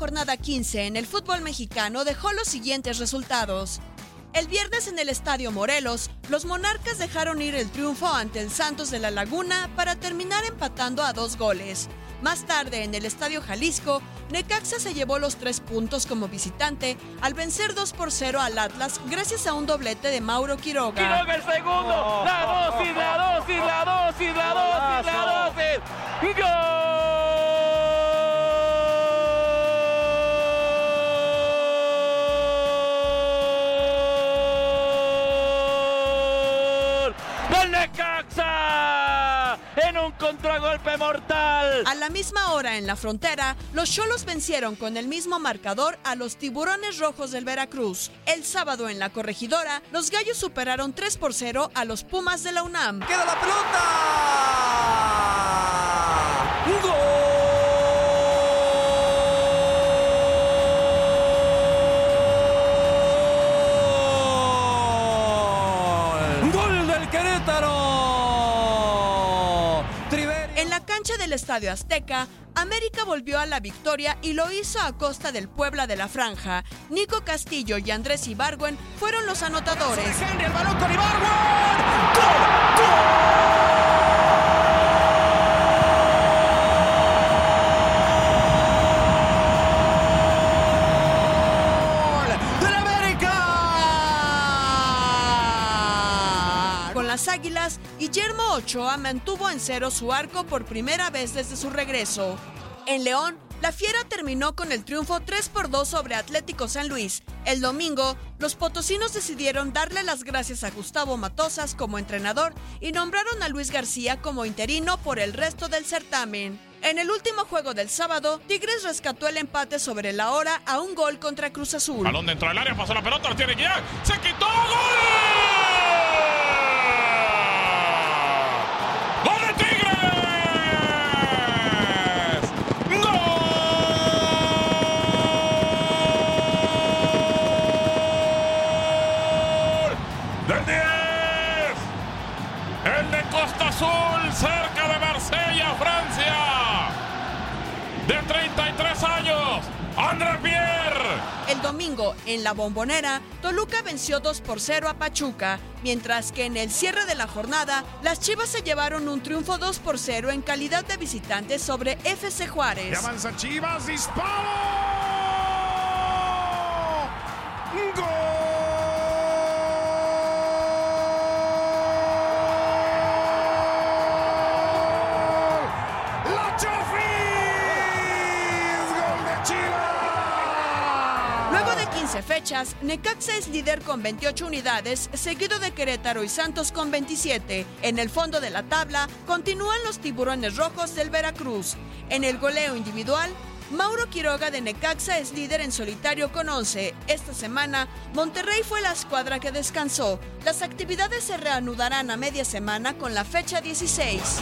jornada 15 en el fútbol mexicano dejó los siguientes resultados. El viernes en el Estadio Morelos, los monarcas dejaron ir el triunfo ante el Santos de la Laguna para terminar empatando a dos goles. Más tarde, en el Estadio Jalisco, Necaxa se llevó los tres puntos como visitante al vencer 2 por 0 al Atlas gracias a un doblete de Mauro Quiroga. Quiroga el segundo, la dosis, la dosis, la dosis, la dosis, la dosis. ¡Gol! ¡Gol Necaxa! En un contragolpe mortal. A la misma hora en la frontera, los Cholos vencieron con el mismo marcador a los Tiburones Rojos del Veracruz. El sábado en la corregidora, los Gallos superaron 3 por 0 a los Pumas de la UNAM. ¡Queda la pelota! Del Estadio Azteca, América volvió a la victoria y lo hizo a costa del Puebla de la Franja. Nico Castillo y Andrés Ibargüen fueron los anotadores. ¡Gol! ¡Gol! ¡Del América! Con las Águilas, Guillermo Ochoa mantuvo en cero su arco por primera vez desde su regreso. En León, la Fiera terminó con el triunfo 3 por 2 sobre Atlético San Luis. El domingo, los potosinos decidieron darle las gracias a Gustavo Matosas como entrenador y nombraron a Luis García como interino por el resto del certamen. En el último juego del sábado, Tigres rescató el empate sobre la hora a un gol contra Cruz Azul. Balón dentro del área, pasó la pelota, la tiene. ¡Se quitó! Cerca de Marsella, Francia. De 33 años, André Pierre. El domingo, en la bombonera, Toluca venció 2 por 0 a Pachuca, mientras que en el cierre de la jornada, las Chivas se llevaron un triunfo 2 por 0 en calidad de visitantes sobre FC Y Juárez. avanza Chivas, disparo. 15 fechas, Necaxa es líder con 28 unidades, seguido de Querétaro y Santos con 27. En el fondo de la tabla, continúan los tiburones rojos del Veracruz. En el goleo individual, Mauro Quiroga de Necaxa es líder en solitario con 11. Esta semana, Monterrey fue la escuadra que descansó. Las actividades se reanudarán a media semana con la fecha 16.